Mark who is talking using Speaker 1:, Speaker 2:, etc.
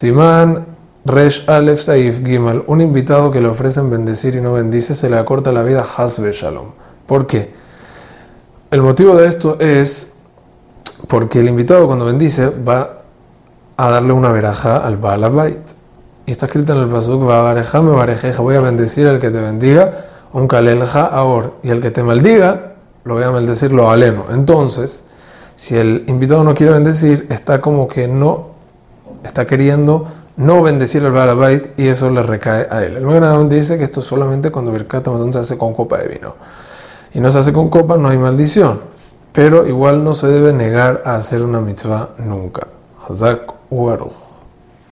Speaker 1: Simán Resh Alef Saif Gimal, un invitado que le ofrecen bendecir y no bendice, se le acorta la vida Hasbe Shalom. ¿Por qué? El motivo de esto es porque el invitado cuando bendice va a darle una veraja al Baal Abait. Y está escrito en el pasuk, me barejeja, voy a bendecir al que te bendiga, un kalelja ahor, y el que te maldiga, lo voy a maldecir lo aleno. Entonces, si el invitado no quiere bendecir, está como que no está queriendo no bendecir al Balabait y eso le recae a él. El Maganam dice que esto solamente cuando Birkat se hace con copa de vino. Y no se hace con copa, no hay maldición. Pero igual no se debe negar a hacer una mitzvah nunca. Hazak Uaruj.